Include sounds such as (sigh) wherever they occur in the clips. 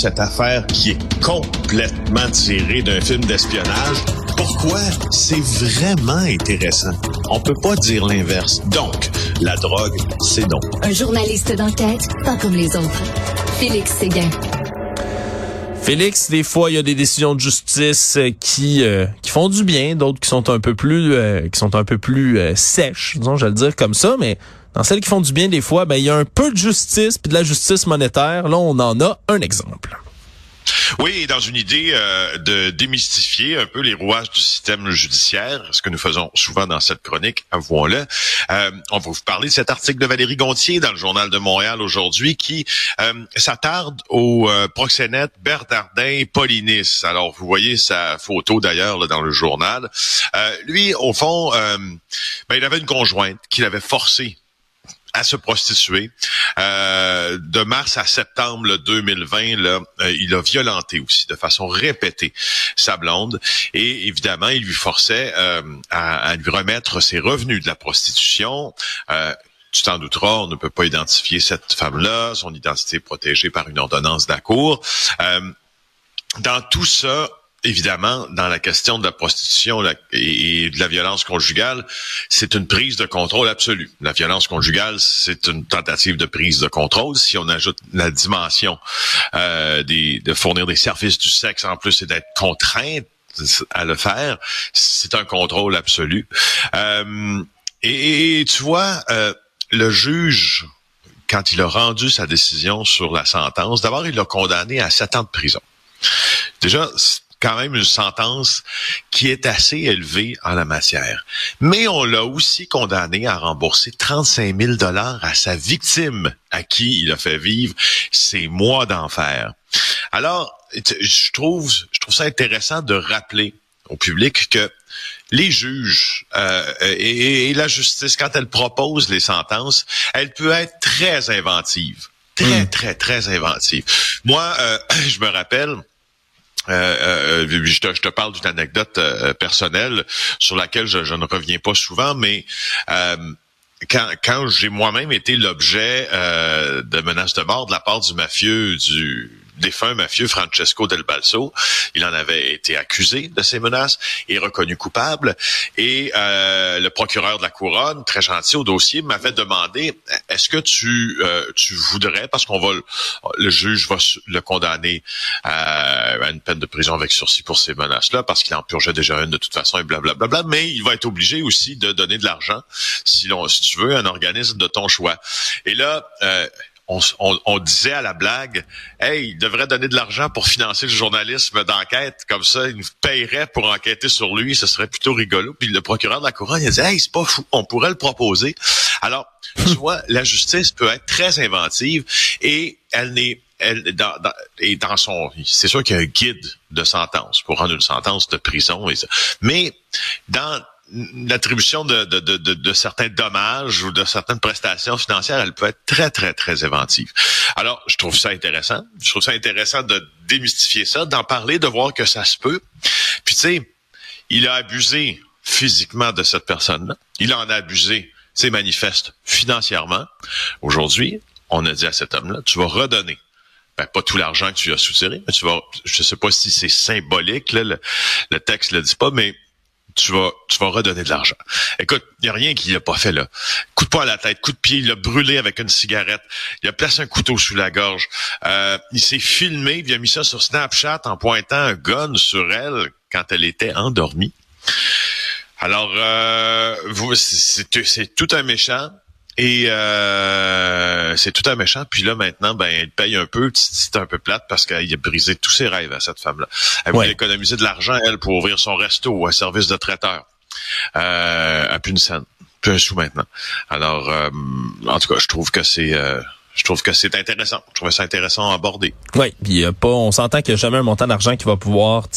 cette affaire qui est complètement tirée d'un film d'espionnage. Pourquoi? C'est vraiment intéressant? On peut pas dire l'inverse. Donc, la drogue, c'est non. Un journaliste d'enquête, pas comme les autres. Félix Séguin. Félix, des fois, il y a des décisions de justice euh, qui euh, qui font du bien, d'autres qui sont un peu plus euh, qui sont un peu plus sèches, disons, je vais le dire comme ça, mais dans celles qui font du bien des fois, ben il y a un peu de justice puis de la justice monétaire. Là, on en a un exemple. Oui, dans une idée euh, de démystifier un peu les rouages du système judiciaire, ce que nous faisons souvent dans cette chronique, avouons-le. Euh, on va vous parler de cet article de Valérie Gontier dans le Journal de Montréal aujourd'hui qui euh, s'attarde au euh, proxénète Bernardin Paulinis. Alors, vous voyez sa photo d'ailleurs dans le journal. lui, au fond, ben, il avait une conjointe qu'il avait forcée à se prostituer. Euh, de mars à septembre 2020, là, euh, il a violenté aussi de façon répétée sa blonde et évidemment, il lui forçait euh, à, lui remettre ses revenus de la prostitution. tu t'en douteras, on ne peut pas identifier cette femme-là, son identité est protégée par une ordonnance de la dans tout ça, évidemment, dans la question de la prostitution et de la violence conjugale, c'est une prise de contrôle absolue. La violence conjugale, c'est une tentative de prise de contrôle. Si on ajoute la dimension euh, de fournir des services du sexe en plus et d'être contrainte à le faire, c'est un contrôle absolu. Euh, et, tu vois, euh, le juge, quand il a rendu sa décision sur la sentence, d'abord, il l'a condamné à sept ans de prison. Déjà, quand même une sentence qui est assez élevée en la matière. Mais on l'a aussi condamné à rembourser 35 000 dollars à sa victime, à qui il a fait vivre ces mois d'enfer. Alors, je trouve, je trouve ça intéressant de rappeler au public que les juges euh, et, la justice, quand elle propose les sentences, elle peut être très inventive. Très, hmm. très, très inventive. Moi, euh, (clears throat) je me rappelle, euh, euh, je, te, parle d'une anecdote euh, personnelle sur laquelle je, ne reviens pas souvent, mais quand, quand j'ai moi-même été l'objet de menaces de mort de la part du mafieux du défunt mafieux Francesco Del Balso. Il en avait été accusé de ces menaces et reconnu coupable. Et euh, le procureur de la couronne, très gentil au dossier, m'avait demandé est-ce que tu euh, tu voudrais, parce qu'on va le juge va le condamner à une peine de prison avec sursis pour ces menaces-là, parce qu'il en purgeait déjà une de toute façon et blablabla. Bla, bla, mais il va être obligé aussi de donner de l'argent, si, l'on, tu veux, un organisme de ton choix. Et là, euh, on, disait à la blague, hey, il devrait donner de l'argent pour financer le journalisme d'enquête, comme ça, il nous payerait pour enquêter sur lui, ce serait plutôt rigolo. Puis le procureur de la couronne, il a dit, hey, c'est pas fou, on pourrait le proposer. Alors, tu vois, la justice peut être très inventive et elle n'est elle, dans, et dans son, c'est sûr qu'il y a un guide de sentence pour rendre une sentence de prison, et ça. mais dans l'attribution de, de, de, de, certains dommages ou de certaines prestations financières, elle peut être très, très, très inventive. Alors, je trouve ça intéressant. Je trouve ça intéressant de démystifier ça, d'en parler, de voir que ça se peut. Puis, tu sais, il a abusé physiquement de cette personne-là. Il en a abusé, c'est manifeste, financièrement. Aujourd'hui, on a dit à cet homme-là, tu vas redonner ben, pas tout l'argent que tu as soutiré, mais tu vas, je sais pas si c'est symbolique, le, le texte le dit pas, mais tu vas, tu vas redonner de l'argent. Écoute, il n'y a rien qu'il n'a pas fait là. Coup de poing à la tête, coup de pied, il l'a brûlé avec une cigarette, il a placé un couteau sous la gorge, euh, il s'est filmé, il a mis ça sur Snapchat en pointant un gun sur elle quand elle était endormie. Alors, euh, c'est tout un méchant. Et euh, c'est tout un méchant. Puis là, maintenant, ben, elle paye un peu. C'est un peu plate parce qu'il a brisé tous ses rêves à cette femme-là. Elle voulait économiser de l'argent, elle, pour ouvrir son resto un service de traiteur. Euh, à plus une scène. Plus un sou maintenant. Alors, euh, en tout cas, je trouve que c'est... Euh, je trouve que c'est intéressant. Je trouve ça intéressant à aborder. Oui, puis pas, on s'entend qu'il n'y a jamais un montant d'argent qui va pouvoir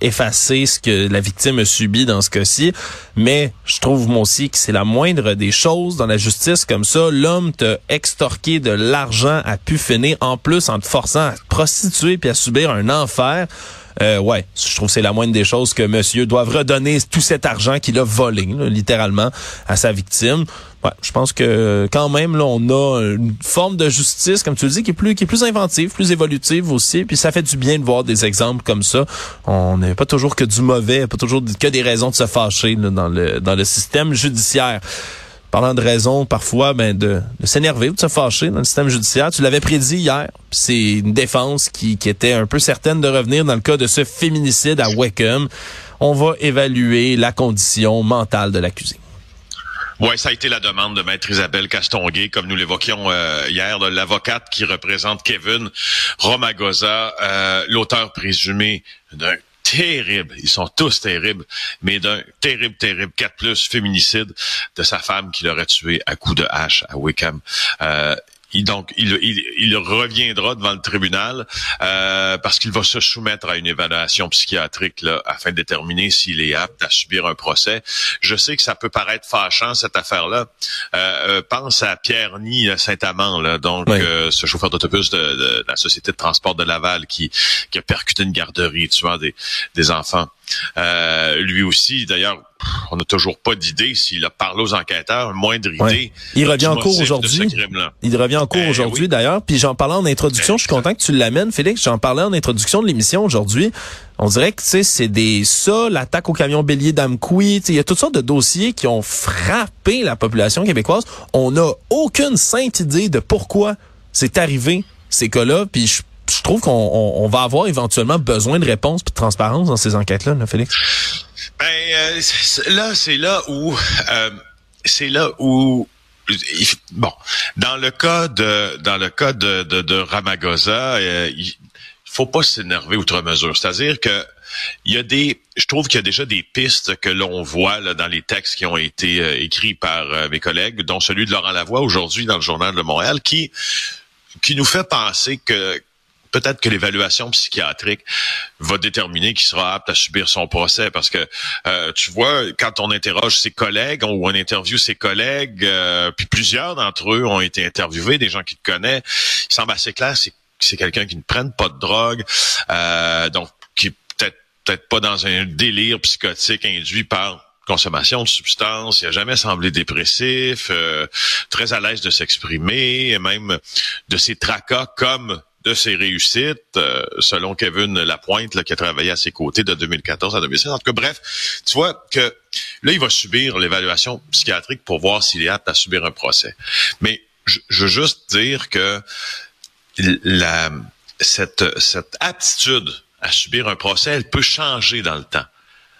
effacer ce que la victime a subi dans ce cas-ci. Mais je trouve moi aussi que c'est la moindre des choses dans la justice comme ça. L'homme t'a extorqué de l'argent, a pu finir en plus en te forçant à te prostituer puis à subir un enfer. Euh, ouais, je trouve que c'est la moindre des choses que monsieur doive redonner tout cet argent qu'il a volé, littéralement, à sa victime. Ouais, je pense que quand même là, on a une forme de justice, comme tu le dis, qui est plus qui est plus inventive, plus évolutive aussi. Puis ça fait du bien de voir des exemples comme ça. On n'est pas toujours que du mauvais, pas toujours que des raisons de se fâcher dans le dans le système judiciaire parlant de raisons parfois ben, de, de s'énerver ou de se fâcher dans le système judiciaire. Tu l'avais prédit hier. C'est une défense qui, qui était un peu certaine de revenir dans le cas de ce féminicide à Wickham. On va évaluer la condition mentale de l'accusé. Oui, ça a été la demande de maître Isabelle Castonguay, comme nous l'évoquions euh, hier, l'avocate qui représente Kevin Romagosa, euh, l'auteur présumé d'un terrible, ils sont tous terribles, mais d'un terrible, terrible 4 plus féminicide de sa femme qui l'aurait tué à coups de hache à Wickham. Euh, il, donc, il, il, reviendra devant le tribunal euh, parce qu'il va se soumettre à une évaluation psychiatrique là, afin de déterminer s'il est apte à subir un procès. Je sais que ça peut paraître fâchant cette affaire-là. Euh, euh pense à Pierre Ny Saint-Amand, là, donc euh, ce chauffeur d'autobus de, de, la société de transport de Laval qui, qui a percuté une garderie tuant des, des enfants. Euh, lui aussi, d'ailleurs, on n'a toujours pas d'idée s'il a parlé aux enquêteurs, moindre idée. Il revient en cours aujourd'hui. Il revient en cours aujourd'hui d'ailleurs. Puis j'en parlais en introduction. je suis content que tu l'amènes, Félix. J'en parlais en introduction de l'émission aujourd'hui. On dirait que c'est des ça, l'attaque au camion bélier d'Amqui. Il y a toutes sortes de dossiers qui ont frappé la population québécoise. On n'a aucune sainte idée de pourquoi c'est arrivé ces cas-là. Puis je je trouve qu'on va avoir éventuellement besoin de réponses et de transparence dans ces enquêtes-là, Félix. Ben euh, là, c'est là où euh, c'est là où bon, dans le cas de dans le cas de, de, de Ramagosa, euh, il faut pas s'énerver outre mesure. C'est-à-dire que il y a des, je trouve qu'il y a déjà des pistes que l'on voit là, dans les textes qui ont été écrits par mes collègues, dont celui de Laurent Lavoie aujourd'hui dans le journal de Montréal, qui qui nous fait penser que peut-être que l'évaluation psychiatrique va déterminer qui sera apte à subir son procès parce que euh, tu vois quand on interroge ses collègues ou on interviewe ses collègues euh, puis plusieurs d'entre eux ont été interviewés des gens qui te connaissent. Il semble assez clair c'est c'est quelqu'un qui ne prenne pas de drogue euh, donc qui est peut-être peut-être pas dans un délire psychotique induit par consommation de substances, il a jamais semblé dépressif, très à l'aise de s'exprimer, et même de ses tracas comme de ses réussites, euh, selon Kevin Lapointe, qui a travaillé à ses côtés de 2014 à 2016. En tout cas, bref, tu vois que là, il va subir l'évaluation psychiatrique pour voir s'il est apte à subir un procès. Mais je, veux juste dire que cette, cette aptitude à subir un procès, elle peut changer dans le temps.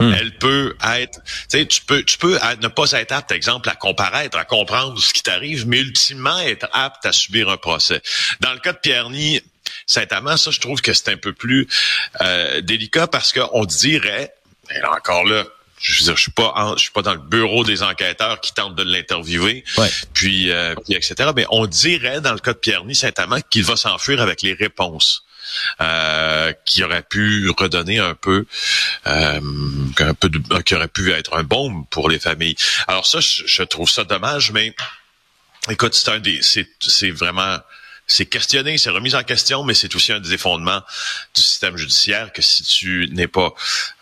Hmm. Elle peut être, tu sais, tu peux, tu peux ne pas être apte, exemple, à comparaître, à comprendre ce qui t'arrive, mais ultimement être apte à subir un procès. Dans le cas de Pierre-Ny, Saint-Amand, ça, je trouve que c'est un peu plus euh, délicat parce qu'on dirait, et encore là, je veux dire, je suis pas, je suis pas dans le bureau des enquêteurs qui tentent de l'interviewer, puis, euh, puis, etc. Mais on dirait dans le cas de Pierre-Ny Saint-Amand qu'il va s'enfuir avec les réponses. Euh, qui aurait pu redonner un peu, euh, un peu de, qui aurait pu être un baume pour les familles. Alors ça, je, trouve ça dommage, mais écoute, c'est un des, c'est vraiment c'est questionné, c'est remis en question, mais c'est aussi un des effondements du système judiciaire que si tu n'es pas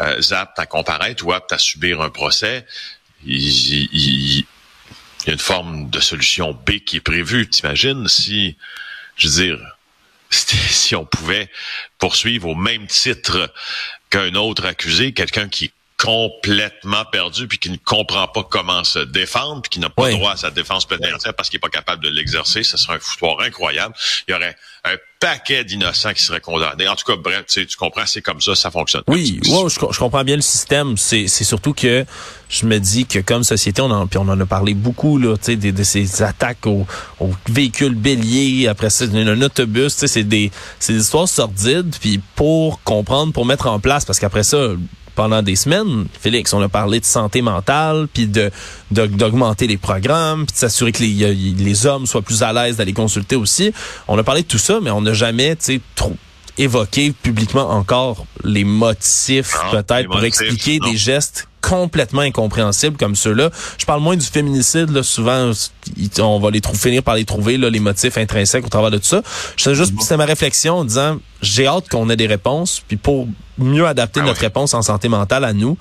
euh, apte à comparaître ou apte à subir un procès, il, il, y a une forme de solution B qui est prévue. T'imagines si, je veux dire, si on pouvait poursuivre au même titre qu'un autre accusé, quelqu'un qui complètement perdu puis qui ne comprend pas comment se défendre puis qui n'a pas droit à sa défense pénitentiaire parce qu'il n'est pas capable de l'exercer, ce serait un foutoir incroyable. Il y aurait un paquet d'innocents qui seraient condamnés. En tout cas, bref, tu, tu comprends, c'est comme ça, ça fonctionne. Oui, ouais, je, comprends bien le système. C'est, surtout que je me dis que comme société, on en, puis on en a parlé beaucoup là, tu sais, de, de, ces attaques aux, véhicules béliers, après ça, un autobus, tu sais, c'est des, c'est des histoires sordides. Puis pour comprendre, pour mettre en place, parce qu'après ça, pendant des semaines, Félix, on a parlé de santé mentale, puis de d'augmenter les programmes, puis de s'assurer que les, les hommes soient plus à l'aise d'aller consulter aussi. On a parlé de tout ça, mais on n'a jamais, tu sais, trop évoqué publiquement encore les motifs peut-être pour expliquer des gestes complètement incompréhensibles comme ceux-là. Je parle moins du féminicide, là, souvent on va les trouver, finir par les trouver, là, les motifs intrinsèques au travers de tout ça. Je juste, c'est ma réflexion en disant, j'ai hâte qu'on ait des réponses. Puis pour mieux adapter Ah notre réponse en santé mentale à nous,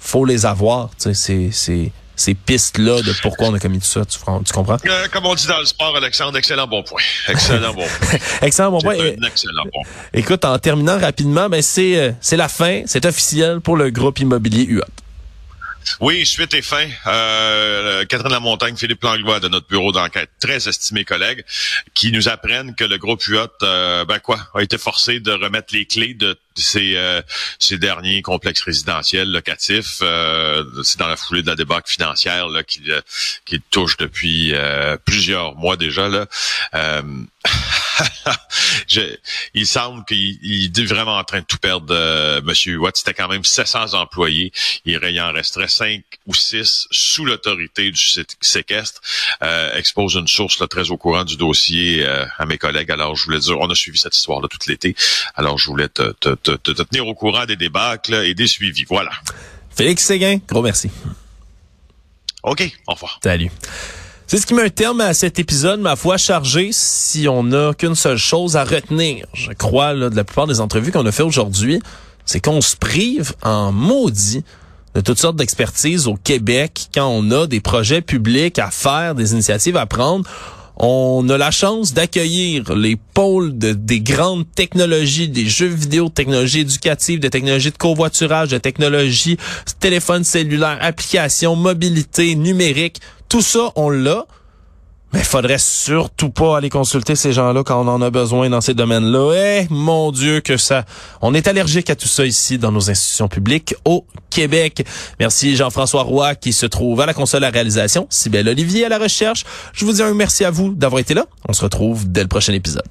faut les avoir. Tu sais, c'est, c'est, ces pistes-là de pourquoi on a commis tout ça. Tu, tu comprends? Euh, comme on dit dans le sport, Alexandre, excellent bon point. Excellent bon point. (laughs) Excellent, bon C'est point. Un excellent bon point. Écoute, en terminant rapidement, ben c'est, euh, c'est la fin. C'est officiel pour le groupe immobilier UA. Oui, suite et fin. Euh, Catherine Lamontagne, Philippe Langlois de notre bureau d'enquête, très estimés collègues, qui nous apprennent que le groupe UOT, euh, ben quoi, a été forcé de remettre les clés de ces, euh, ces derniers complexes résidentiels locatifs. Euh, c'est dans la foulée de la débâcle financière là, qui, euh, qui touche depuis euh, plusieurs mois déjà. Là. Euh, (laughs) je, il semble qu'il il est vraiment en train de tout perdre, euh, Monsieur Watt. C'était quand même 700 employés. Il, il en resterait 5 ou 6 sous l'autorité du sé- séquestre. Euh, expose une source là, très au courant du dossier euh, à mes collègues. Alors, je voulais dire, on a suivi cette histoire-là tout l'été. Alors, je voulais te, te, te, te tenir au courant des débâcles et des suivis. Voilà. Félix Séguin, gros merci. OK, au revoir. Salut. C'est ce qui met un terme à cet épisode, ma foi, chargé si on n'a qu'une seule chose à retenir. Je crois, là, de la plupart des entrevues qu'on a fait aujourd'hui, c'est qu'on se prive en maudit de toutes sortes d'expertises au Québec quand on a des projets publics à faire, des initiatives à prendre. On a la chance d'accueillir les pôles de, des grandes technologies, des jeux vidéo, de technologies éducatives, de technologies de covoiturage, de technologies téléphone cellulaire, applications, mobilité, numérique. Tout ça, on l'a. Mais faudrait surtout pas aller consulter ces gens-là quand on en a besoin dans ces domaines-là. Eh, mon Dieu, que ça... On est allergique à tout ça ici dans nos institutions publiques au Québec. Merci Jean-François Roy qui se trouve à la console à réalisation. Sybelle Olivier à la recherche. Je vous dis un merci à vous d'avoir été là. On se retrouve dès le prochain épisode.